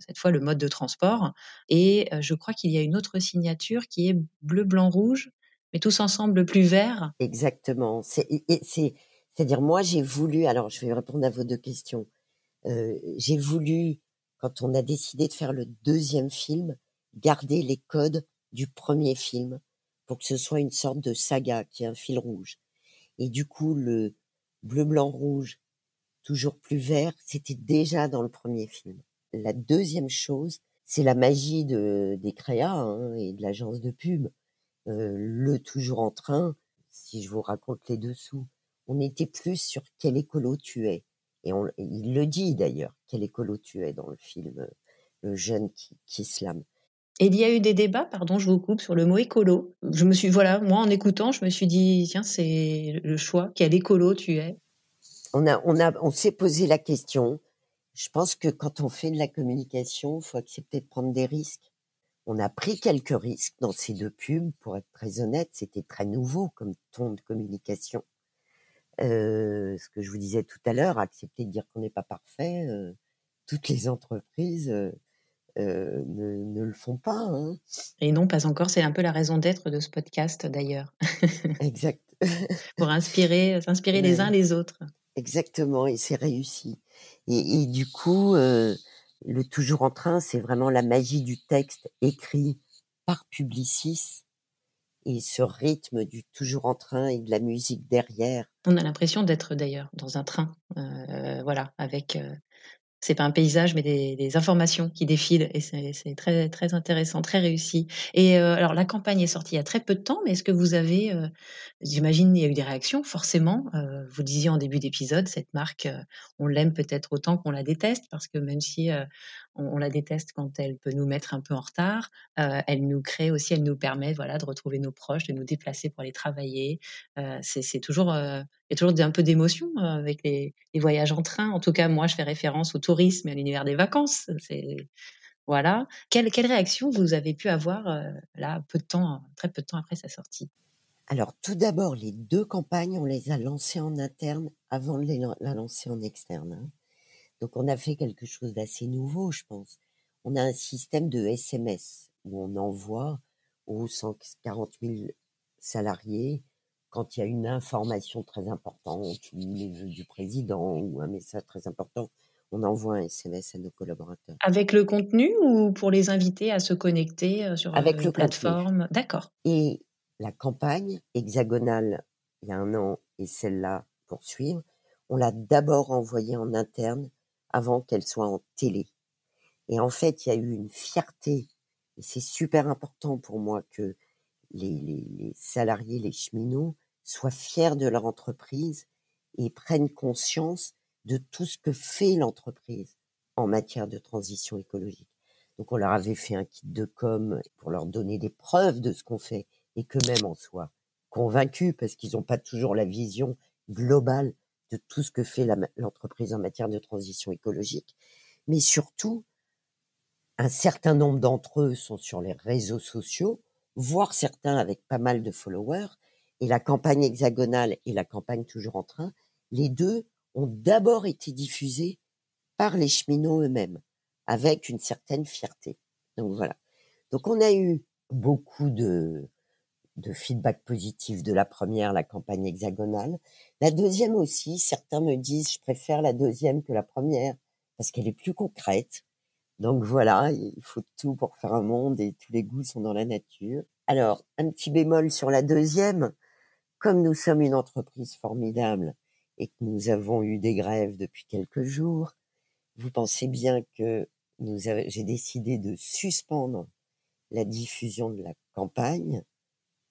cette fois le mode de transport. Et je crois qu'il y a une autre signature qui est bleu, blanc, rouge mais tous ensemble plus verts. Exactement. C'est, c'est, c'est-à-dire moi j'ai voulu, alors je vais répondre à vos deux questions. Euh, j'ai voulu, quand on a décidé de faire le deuxième film, garder les codes du premier film pour que ce soit une sorte de saga qui est un fil rouge. Et du coup, le bleu, blanc, rouge, toujours plus vert, c'était déjà dans le premier film. La deuxième chose, c'est la magie de, des créas hein, et de l'agence de pub le toujours en train, si je vous raconte les dessous, on était plus sur quel écolo tu es. Et on, il le dit d'ailleurs, quel écolo tu es dans le film, le jeune qui, qui slame. Et il y a eu des débats, pardon, je vous coupe, sur le mot écolo. Je me suis, voilà, moi en écoutant, je me suis dit, tiens, c'est le choix, quel écolo tu es? On a, on a, on s'est posé la question. Je pense que quand on fait de la communication, il faut accepter de prendre des risques. On a pris quelques risques dans ces deux pubs, pour être très honnête, c'était très nouveau comme ton de communication. Euh, ce que je vous disais tout à l'heure, accepter de dire qu'on n'est pas parfait, euh, toutes les entreprises euh, ne, ne, le font pas. Hein. Et non, pas encore. C'est un peu la raison d'être de ce podcast d'ailleurs. <laughs> exact. pour inspirer, s'inspirer les uns les autres. Exactement, et c'est réussi. Et, et, du coup, euh, le toujours en train, c'est vraiment la magie du texte écrit par Publicis et ce rythme du toujours en train et de la musique derrière. On a l'impression d'être d'ailleurs dans un train, euh, voilà, avec euh, c'est pas un paysage, mais des, informations qui défilent et c'est très très intéressant, très réussi. Et euh, alors la campagne est sortie il y a très peu de temps, mais est-ce que vous avez, euh, j'imagine, il y a eu des réactions forcément. Euh, vous disiez en début d'épisode, cette marque, euh, on l'aime peut-être autant qu'on la déteste parce que même si on, la déteste quand elle peut nous mettre un peu en retard. elle nous crée aussi, elle nous permet voilà, de retrouver nos proches, de nous déplacer pour aller travailler. c'est toujours, il y a toujours un peu d'émotion avec les, voyages en train. En tout cas, moi, je fais référence au tourisme et à l'univers des vacances. C'est voilà. Quelle, quelle réaction vous avez pu avoir là, peu de temps, très peu de temps après sa sortie? Alors, tout d'abord, les deux campagnes, on les a lancées en interne avant de la lancer en externe. Hein. Donc, on a fait quelque chose d'assez nouveau, je pense. On a un système de SMS où on envoie aux 140 000 salariés quand il y a une information très importante ou les vœux du président ou un message très important, on envoie un SMS à nos collaborateurs. Avec le contenu ou pour les inviter à se connecter euh, sur Avec une le plateforme? D'accord. Et la campagne hexagonale, il y a un an, et celle-là pour suivre, on l'a d'abord envoyée en interne avant qu'elle soit en télé. Et en fait, il y a eu une fierté, et c'est super important pour moi que les, les, salariés, les cheminots, soient fiers de leur entreprise et prennent conscience de tout ce que fait l'entreprise en matière de transition écologique. Donc on leur avait fait un kit de com pour leur donner des preuves de ce qu'on fait et que même en soient convaincus parce qu'ils n'ont pas toujours la vision globale de tout ce que fait l'entreprise en matière de transition écologique. Mais surtout, un certain nombre d'entre eux sont sur les réseaux sociaux, voire certains avec pas mal de followers. Et la campagne hexagonale et la campagne toujours en train, les deux ont d'abord été diffusés par les cheminots eux-mêmes, avec une certaine fierté. Donc voilà. Donc on a eu beaucoup de, de feedback positif de la première, la campagne hexagonale. La deuxième aussi, certains me disent, je préfère la deuxième que la première parce qu'elle est plus concrète. Donc voilà, il faut tout pour faire un monde et tous les goûts sont dans la nature. Alors, un petit bémol sur la deuxième, comme nous sommes une entreprise formidable et que nous avons eu des grèves depuis quelques jours, vous pensez bien que nous j'ai décidé de suspendre la diffusion de la campagne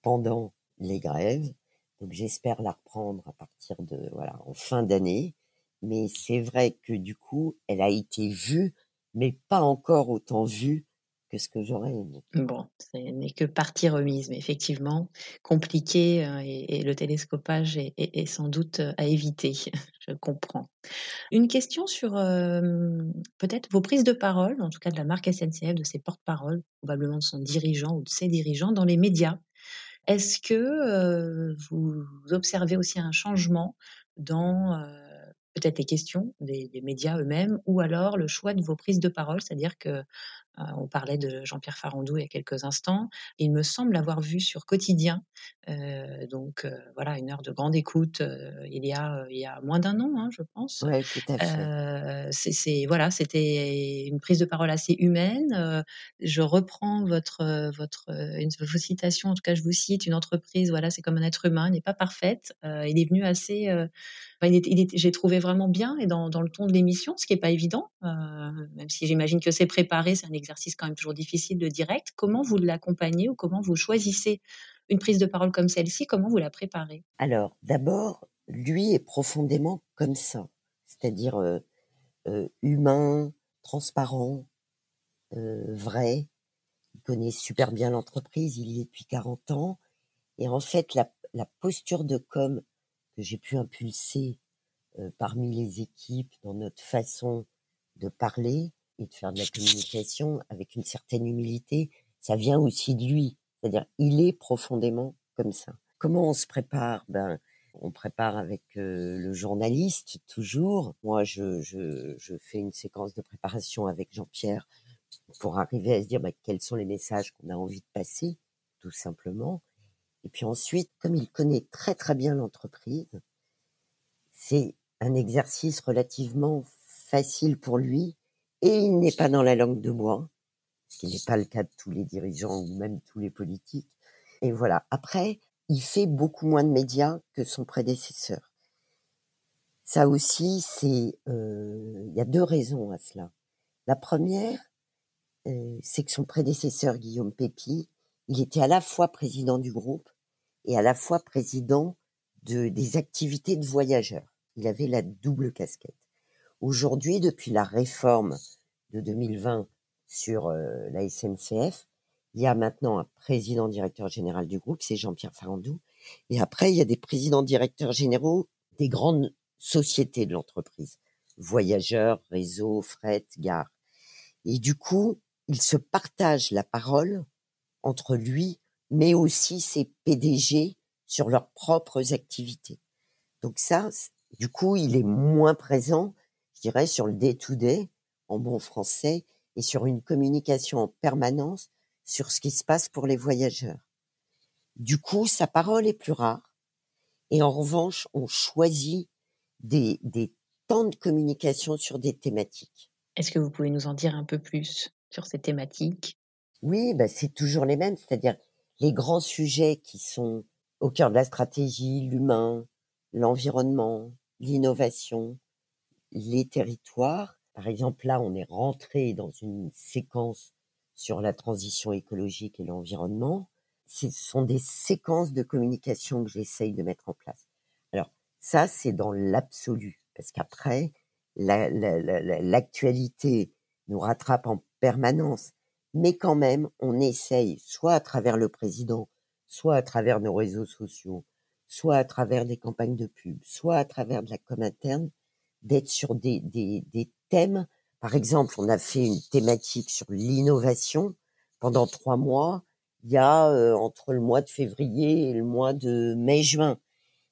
pendant les grèves. Donc j'espère la reprendre à partir de voilà en fin d'année. Mais c'est vrai que du coup, elle a été vue, mais pas encore autant vue que ce que j'aurais aimé. Bon, ce n'est que partie remise, mais effectivement, compliqué euh, et, le télescopage est, sans doute euh, à éviter, <laughs> je comprends. Une question sur euh, peut-être vos prises de parole, en tout cas de la marque SNCF, de ses porte-paroles, probablement de son dirigeant ou de ses dirigeants dans les médias. Est-ce que vous observez aussi un changement dans peut-être les questions des, médias eux-mêmes ou alors le choix de vos prises de parole, c'est-à-dire que on parlait de Jean-Pierre Farandou il y a quelques instants. Il me semble avoir vu sur Quotidien, euh, donc euh, voilà, une heure de grande écoute il, y a, il y a moins d'un an, hein, je pense. Oui, tout à fait. c'est, voilà, c'était une prise de parole assez humaine. je reprends votre, votre une, vos citations, en tout cas, je vous cite une entreprise, voilà, c'est comme un être humain, n'est pas parfaite. il est venu assez. J'ai trouvé vraiment bien et dans, le ton de l'émission, ce qui n'est pas évident, même si j'imagine que c'est préparé, c'est un exercice quand même toujours difficile de direct. Comment vous l'accompagnez ou comment vous choisissez une prise de parole comme celle-ci? Comment vous la préparez? Alors, d'abord, lui est profondément comme ça, c'est-à-dire euh, euh, humain, transparent, euh, vrai. Il connaît super bien l'entreprise, il y est depuis 40 ans. Et en fait, la, la posture de com que j'ai pu impulser parmi les équipes dans notre façon de parler, et de faire de la communication avec une certaine humilité, ça vient aussi de lui. C'est-à-dire, il est profondément comme ça. Comment on se prépare? Ben, on prépare avec euh, le journaliste toujours. Moi, je, je, je, fais une séquence de préparation avec Jean-Pierre pour arriver à se dire ben, quels sont les messages qu'on a envie de passer, tout simplement. Et puis ensuite, comme il connaît très très bien l'entreprise, c'est un exercice relativement facile pour lui et il n'est pas dans la langue de bois, ce qui n'est pas le cas de tous les dirigeants ou même tous les politiques. Et voilà. Après, il fait beaucoup moins de médias que son prédécesseur. Ça aussi, c'est, euh, il y a deux raisons à cela. La première, euh, c'est que son prédécesseur Guillaume Pépi, il était à la fois président du groupe et à la fois président de, des activités de voyageurs. Il avait la double casquette. Aujourd'hui, depuis la réforme de 2020 sur euh, la SNCF. Il y a maintenant un président directeur général du groupe, c'est Jean-Pierre Farandou. Et après, il y a des présidents directeurs généraux des grandes sociétés de l'entreprise. Voyageurs, réseaux, fret, gare. Et du coup, il se partage la parole entre lui, mais aussi ses PDG sur leurs propres activités. Donc ça, du coup, il est moins présent, je dirais, sur le day-to-day, en bon français, et sur une communication en permanence sur ce qui se passe pour les voyageurs. Du coup, sa parole est plus rare. Et en revanche, on choisit des, des temps de communication sur des thématiques. Est-ce que vous pouvez nous en dire un peu plus sur ces thématiques? Oui, bah c'est toujours les mêmes, c'est-à-dire les grands sujets qui sont au cœur de la stratégie, l'humain, l'environnement, l'innovation, les territoires. Par exemple, là, on est rentré dans une séquence sur la transition écologique et l'environnement. Ce sont des séquences de communication que j'essaye de mettre en place. Alors, ça, c'est dans l'absolu, parce qu'après, l'actualité nous rattrape en permanence. Mais quand même, on essaye, soit à travers le président, soit à travers nos réseaux sociaux, soit à travers des campagnes de pub, soit à travers de la com interne, d'être sur des, des, des thèmes. Par exemple, on a fait une thématique sur l'innovation pendant trois mois. Il y a euh, entre le mois de février et le mois de mai-juin.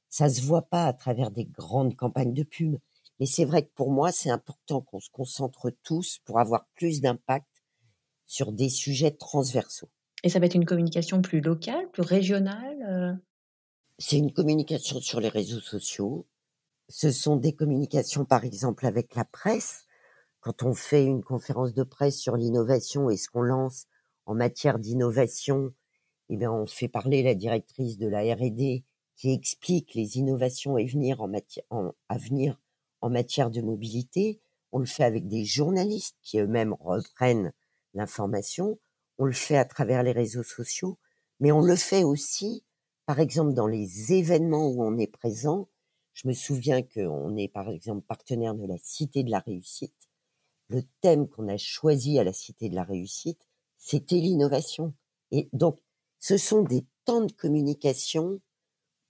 Ça se voit pas à travers des grandes campagnes de pub, mais c'est vrai que pour moi, c'est important qu'on se concentre tous pour avoir plus d'impact sur des sujets transversaux. Et ça va être une communication plus locale, plus régionale euh? C'est une communication sur les réseaux sociaux. Ce sont des communications, par exemple, avec la presse. Quand on fait une conférence de presse sur l'innovation et ce qu'on lance en matière d'innovation, eh bien, on fait parler la directrice de la R&D qui explique les innovations à venir en, matière, à venir en matière de mobilité. On le fait avec des journalistes qui eux-mêmes reprennent l'information. On le fait à travers les réseaux sociaux, mais on le fait aussi, par exemple, dans les événements où on est présent. Je me souviens qu'on est, par exemple, partenaire de la Cité de la Réussite. Le thème qu'on a choisi à la Cité de la Réussite, c'était l'innovation. Et donc, ce sont des temps de communication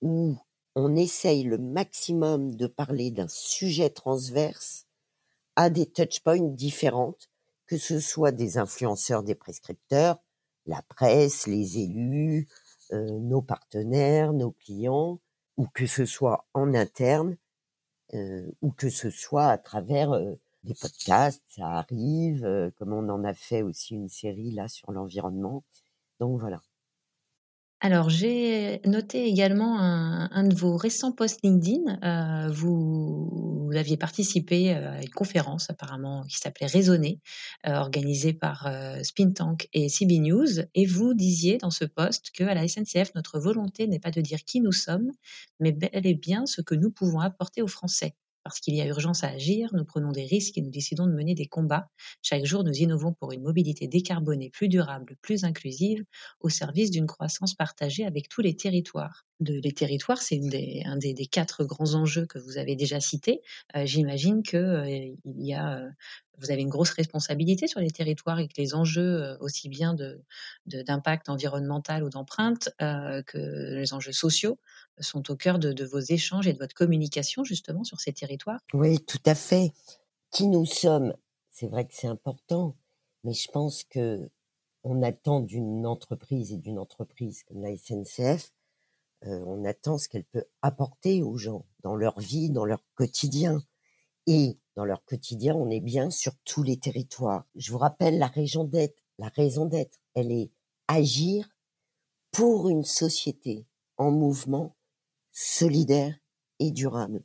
où on essaye le maximum de parler d'un sujet transverse à des touchpoints différentes, que ce soit des influenceurs, des prescripteurs, la presse, les élus, euh, nos partenaires, nos clients, ou que ce soit en interne, euh, ou que ce soit à travers euh, des podcasts, ça arrive, comme on en a fait aussi une série là sur l'environnement. Donc voilà. Alors, j'ai noté également un, de vos récents posts LinkedIn. Euh, vous, aviez participé euh, à une conférence apparemment qui s'appelait Raisonner, euh, organisée par Spin Tank et CB News. Et vous disiez dans ce post que à la SNCF, notre volonté n'est pas de dire qui nous sommes, mais bel et bien ce que nous pouvons apporter aux Français. Parce qu'il y a urgence à agir, nous prenons des risques et nous décidons de mener des combats. Chaque jour, nous innovons pour une mobilité décarbonée plus durable, plus inclusive, au service d'une croissance partagée avec tous les territoires. Les territoires, c'est un des, quatre grands enjeux que vous avez déjà cités. Euh, j'imagine que euh, euh, vous avez une grosse responsabilité sur les territoires et que les enjeux aussi bien d'impact environnemental ou d'empreinte que les enjeux sociaux sont au cœur de, vos échanges et de votre communication justement sur ces territoires Oui, tout à fait. Qui nous sommes, c'est vrai que c'est important, mais je pense que on attend d'une entreprise et d'une entreprise comme la SNCF, euh, on attend ce qu'elle peut apporter aux gens dans leur vie, dans leur quotidien. Et dans leur quotidien, on est bien sur tous les territoires. Je vous rappelle la raison d'être. La raison d'être, elle est agir pour une société en mouvement solidaire et durable.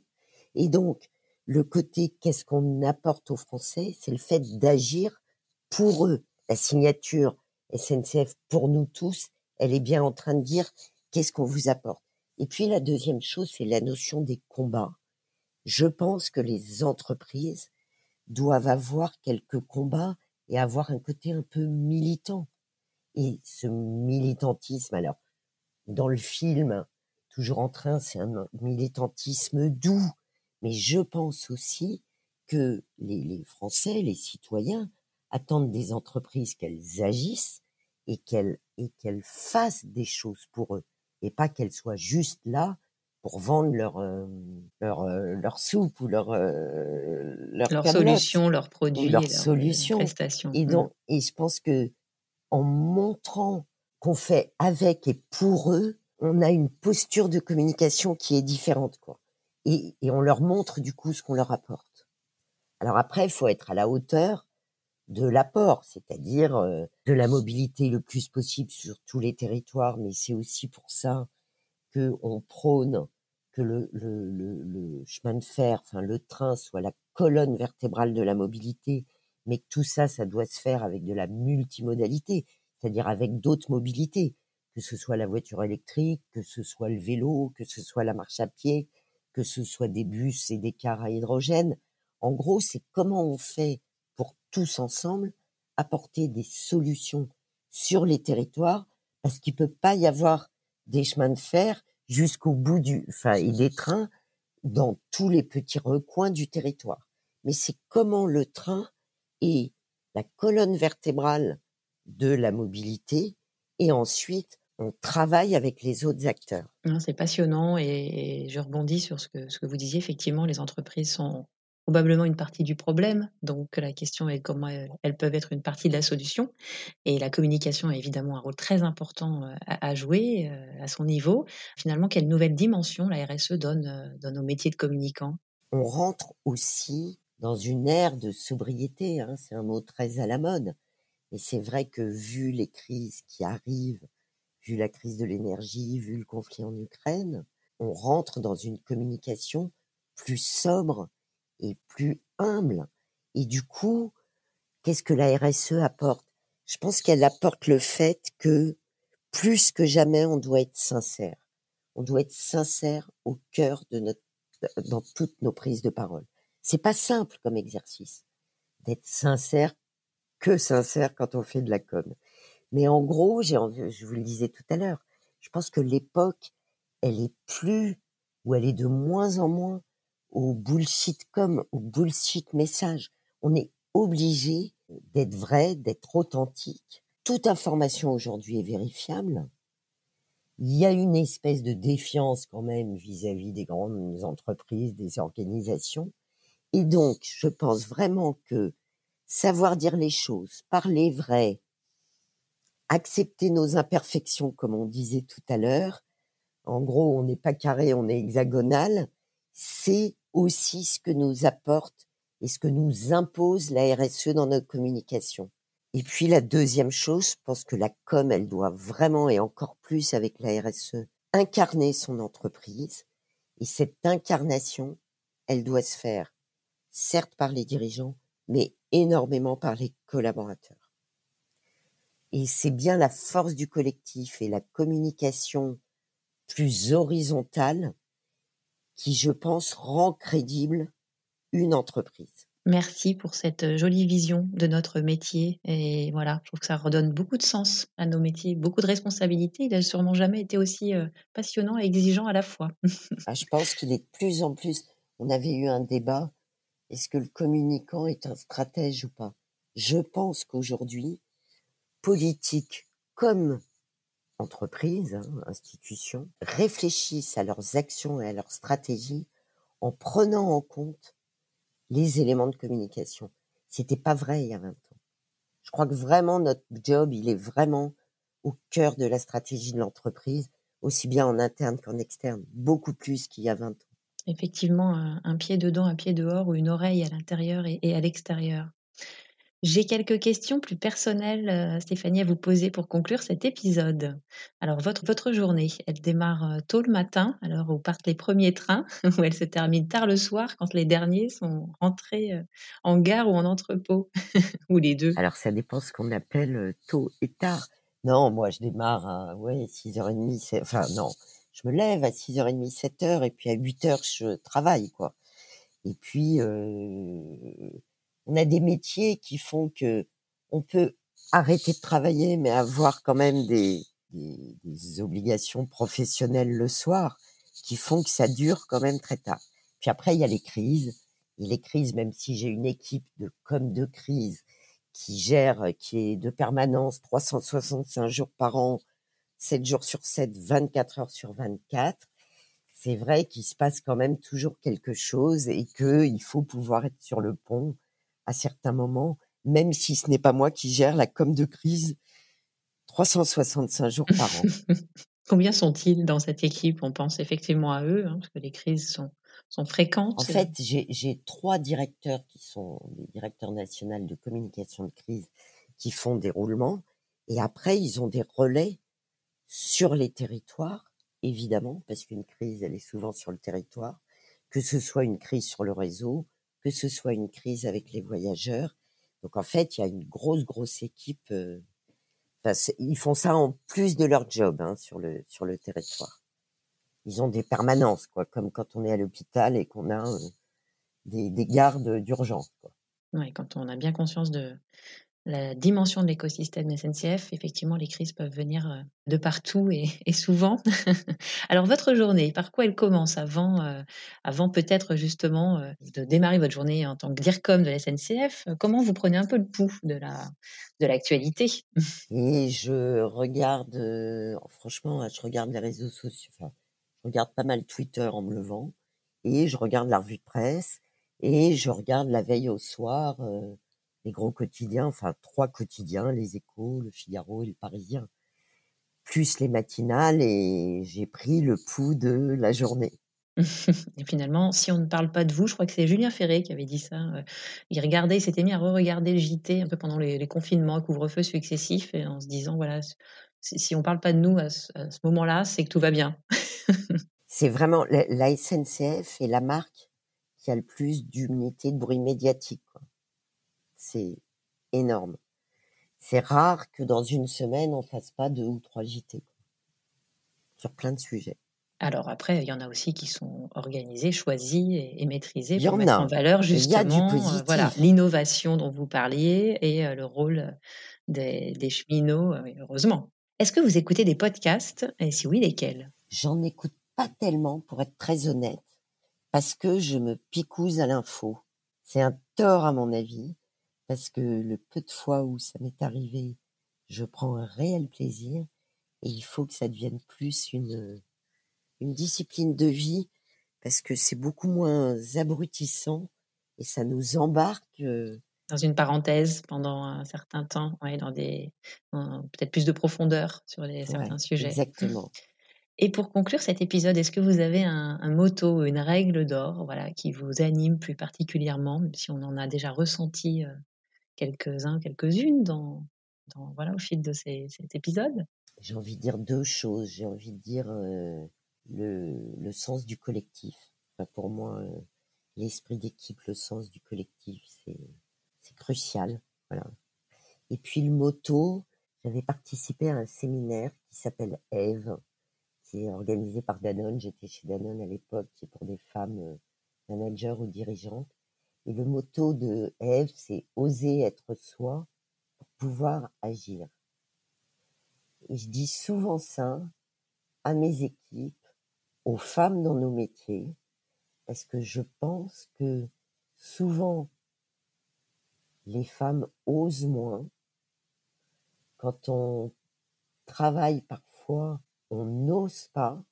Et donc, le côté qu'est-ce qu'on apporte aux Français, c'est le fait d'agir pour eux. La signature SNCF pour nous tous, elle est bien en train de dire qu'est-ce qu'on vous apporte. Et puis la deuxième chose, c'est la notion des combats. Je pense que les entreprises doivent avoir quelques combats et avoir un côté un peu militant. Et ce militantisme, alors, dans le film, toujours en train, c'est un militantisme doux. Mais je pense aussi que les, Français, les citoyens, attendent des entreprises qu'elles agissent et qu'elles et qu'elles fassent des choses pour eux et pas qu'elles soient juste là pour vendre leur euh, leur euh, leur soupe ou leur euh, leur, leur solution, leurs produits, leurs solutions. prestations. Et Mmh. donc et je pense que en montrant qu'on fait avec et pour eux, on a une posture de communication qui est différente quoi. Et, on leur montre du coup ce qu'on leur apporte. Alors après, il faut être à la hauteur de l'apport, c'est-à-dire euh, de la mobilité le plus possible sur tous les territoires, mais c'est aussi pour ça que on prône que le chemin de fer, enfin le train, soit la colonne vertébrale de la mobilité, mais que tout ça, ça doit se faire avec de la multimodalité, c'est-à-dire avec d'autres mobilités, que ce soit la voiture électrique, que ce soit le vélo, que ce soit la marche à pied, que ce soit des bus et des cars à hydrogène. En gros, c'est comment on fait pour tous ensemble apporter des solutions sur les territoires, parce qu'il peut pas y avoir des chemins de fer jusqu'au bout du, enfin, et des trains dans tous les petits recoins du territoire. Mais c'est comment le train est la colonne vertébrale de la mobilité et ensuite on travaille avec les autres acteurs. C'est passionnant et, et je rebondis sur ce que, ce que vous disiez. Effectivement, les entreprises sont probablement une partie du problème. Donc la question est comment elles, peuvent être une partie de la solution. Et la communication a évidemment un rôle très important euh, à, à jouer euh, à son niveau. Finalement, quelle nouvelle dimension la RSE donne, euh, donne au métier de communicant On rentre aussi dans une ère de sobriété, hein, c'est un mot très à la mode. Et c'est vrai que vu les crises qui arrivent, vu la crise de l'énergie, vu le conflit en Ukraine, on rentre dans une communication plus sobre et plus humble. Et du coup, qu'est-ce que la RSE apporte? Je pense qu'elle apporte le fait que plus que jamais, on doit être sincère. On doit être sincère au cœur de notre, dans toutes nos prises de parole. C'est pas simple comme exercice d'être sincère, que sincère quand on fait de la com. Mais en gros, j'ai envie, je vous le disais tout à l'heure, je pense que l'époque, elle est plus, ou elle est de moins en moins au bullshit com, au bullshit message. On est obligé d'être vrai, d'être authentique. Toute information aujourd'hui est vérifiable. Il y a une espèce de défiance quand même vis-à-vis des grandes entreprises, des organisations. Et donc, je pense vraiment que savoir dire les choses, parler vrai, accepter nos imperfections, comme on disait tout à l'heure, en gros, on n'est pas carré, on est hexagonal, c'est aussi ce que nous apporte et ce que nous impose la RSE dans notre communication. Et puis la deuxième chose, je pense que la com, elle doit vraiment, et encore plus avec la RSE, incarner son entreprise. Et cette incarnation, elle doit se faire, certes par les dirigeants, mais énormément par les collaborateurs. Et c'est bien la force du collectif et la communication plus horizontale qui, je pense, rend crédible une entreprise. Merci pour cette euh, jolie vision de notre métier. Et voilà, je trouve que ça redonne beaucoup de sens à nos métiers, beaucoup de responsabilités. Il n'a sûrement jamais été aussi euh, passionnant et exigeant à la fois. <laughs> Ah, je pense qu'il est de plus en plus. On avait eu un débat. Est-ce que le communicant est un stratège ou pas? Je pense qu'aujourd'hui, politique comme entreprises, hein, institutions, réfléchissent à leurs actions et à leurs stratégies en prenant en compte les éléments de communication. C'était pas vrai il y a 20 ans. Je crois que vraiment notre job, il est vraiment au cœur de la stratégie de l'entreprise, aussi bien en interne qu'en externe, beaucoup plus qu'il y a 20 ans. Effectivement, un, pied dedans, un pied dehors, ou une oreille à l'intérieur et à l'extérieur. J'ai quelques questions plus personnelles, euh, Stéphanie, à vous poser pour conclure cet épisode. Alors, votre, votre journée, elle démarre euh, tôt le matin, alors où partent les premiers trains, <laughs> ou elle se termine tard le soir quand les derniers sont rentrés euh, en gare ou en entrepôt, <laughs> ou les deux? Alors ça dépend ce qu'on appelle tôt et tard. Non, moi je démarre à ouais, 6h30, c'est- enfin non, je me lève à 6h30, 7h et puis à 8h je travaille quoi. Et puis on a des métiers qui font que on peut arrêter de travailler mais avoir quand même des, obligations professionnelles le soir qui font que ça dure quand même très tard. Puis après il y a les crises. Et les crises, même si j'ai une équipe de comme de crise qui gère, qui est de permanence 365 jours par an, 7 jours sur 7, 24 heures sur 24, c'est vrai qu'il se passe quand même toujours quelque chose et qu'il faut pouvoir être sur le pont à certains moments, même si ce n'est pas moi qui gère la com de crise 365 jours par an. <laughs> Combien sont-ils dans cette équipe? On pense effectivement à eux, hein, parce que les crises sont, sont fréquentes. En fait, j'ai trois directeurs qui sont des directeurs nationaux de communication de crise qui font des roulements. Et après, ils ont des relais sur les territoires, évidemment, parce qu'une crise, elle est souvent sur le territoire, que ce soit une crise sur le réseau, que ce soit une crise avec les voyageurs. Donc en fait, il y a une grosse, grosse équipe. Euh, ils font ça en plus de leur job hein, sur, le, sur le territoire. Ils ont des permanences, quoi, comme quand on est à l'hôpital et qu'on a euh, des, des, gardes d'urgence. Oui, quand on a bien conscience de, la dimension de l'écosystème SNCF, effectivement, les crises peuvent venir euh, de partout et, <laughs> souvent. <laughs> Alors, votre journée, par quoi elle commence avant, euh, avant peut-être justement euh, de démarrer votre journée en tant que DIRCOM de la SNCF Comment vous prenez un peu le pouls de la de l'actualité? <laughs> Et je regarde, franchement, je regarde les réseaux sociaux. Je regarde pas mal Twitter en me levant et je regarde la revue de presse et je regarde la veille au soir les gros quotidiens, enfin trois quotidiens, les Échos, le Figaro et le Parisien, plus les matinales, et j'ai pris le pouls de la journée. <laughs> et finalement, si on ne parle pas de vous, je crois que c'est Julien Ferré qui avait dit ça. Euh, il regardait, il s'était mis à re-regarder le JT un peu pendant les, confinements, couvre-feu successifs, et en se disant voilà, si, on ne parle pas de nous à ce, moment-là, c'est que tout va bien. <laughs> c'est vraiment la, SNCF et la marque qui a le plus d'unité de bruit médiatique. Quoi c'est énorme. C'est rare que dans une semaine, on fasse pas deux ou trois JT sur plein de sujets. Alors après, il y en a aussi qui sont organisés, choisis et, maîtrisés pour mettre en valeur justement euh, voilà l'innovation dont vous parliez et euh, le rôle des, cheminots, euh, heureusement. Est-ce que vous écoutez des podcasts? Et si oui, lesquels? J'en écoute pas tellement, pour être très honnête, parce que je me picouse à l'info. C'est un tort à mon avis parce que le peu de fois où ça m'est arrivé, je prends un réel plaisir et il faut que ça devienne plus une, une discipline de vie parce que c'est beaucoup moins abrutissant et ça nous embarque. Euh dans une parenthèse pendant un certain temps, ouais, dans des peut-être plus de profondeur sur les, certains sujets. Exactement. <laughs> Et pour conclure cet épisode, est-ce que vous avez un, un motto, une règle d'or, voilà, qui vous anime plus particulièrement, même si on en a déjà ressenti euh, quelques-uns, quelques-unes dans, dans, voilà, au fil de ces, cet épisode J'ai envie de dire deux choses. J'ai envie de dire euh, le, sens du collectif. Enfin, pour moi, euh, l'esprit d'équipe, le sens du collectif, c'est crucial. Voilà. Et puis le motto, j'avais participé à un séminaire qui s'appelle Eve, qui est organisé par Danone. J'étais chez Danone à l'époque, qui est pour des femmes euh, managers ou dirigeantes. Et le motto de Eve, c'est oser être soi pour pouvoir agir. Et je dis souvent ça à mes équipes, aux femmes dans nos métiers, parce que je pense que souvent les femmes osent moins. Quand on travaille parfois, on n'ose pas.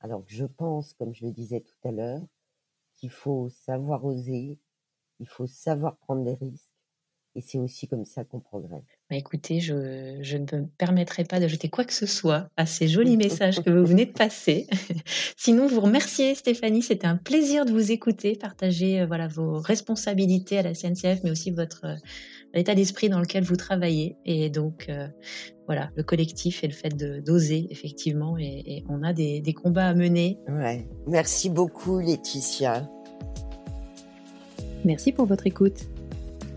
Alors que je pense, comme je le disais tout à l'heure, qu'il faut savoir oser, il faut savoir prendre des risques. Et c'est aussi comme ça qu'on progresse. Bah écoutez, je, ne me permettrai pas d'ajouter quoi que ce soit à ces jolis <laughs> messages que vous venez de passer. <laughs> Sinon, vous remerciez Stéphanie. C'était un plaisir de vous écouter, partager euh, voilà vos responsabilités à la CNCF, mais aussi votre euh, l'état d'esprit dans lequel vous travaillez. Et donc, euh, voilà, le collectif et le fait d'oser, effectivement. Et, on a des, des combats à mener. Ouais. Merci beaucoup, Laetitia. Merci pour votre écoute.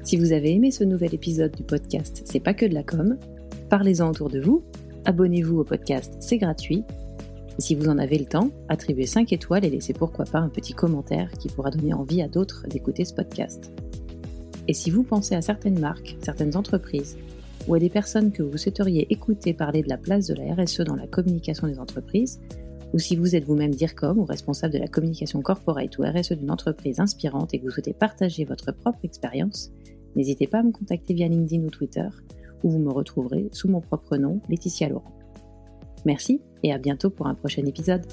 Si vous avez aimé ce nouvel épisode du podcast C'est pas que de la com, parlez-en autour de vous, abonnez-vous au podcast, c'est gratuit. Et si vous en avez le temps, attribuez 5 étoiles et laissez pourquoi pas un petit commentaire qui pourra donner envie à d'autres d'écouter ce podcast. Et si vous pensez à certaines marques, certaines entreprises, ou à des personnes que vous souhaiteriez écouter parler de la place de la RSE dans la communication des entreprises, ou si vous êtes vous-même DIRCOM ou responsable de la communication corporate ou RSE d'une entreprise inspirante et que vous souhaitez partager votre propre expérience, N'hésitez pas à me contacter via LinkedIn ou Twitter, où vous me retrouverez sous mon propre nom, Laetitia Laurent. Merci et à bientôt pour un prochain épisode.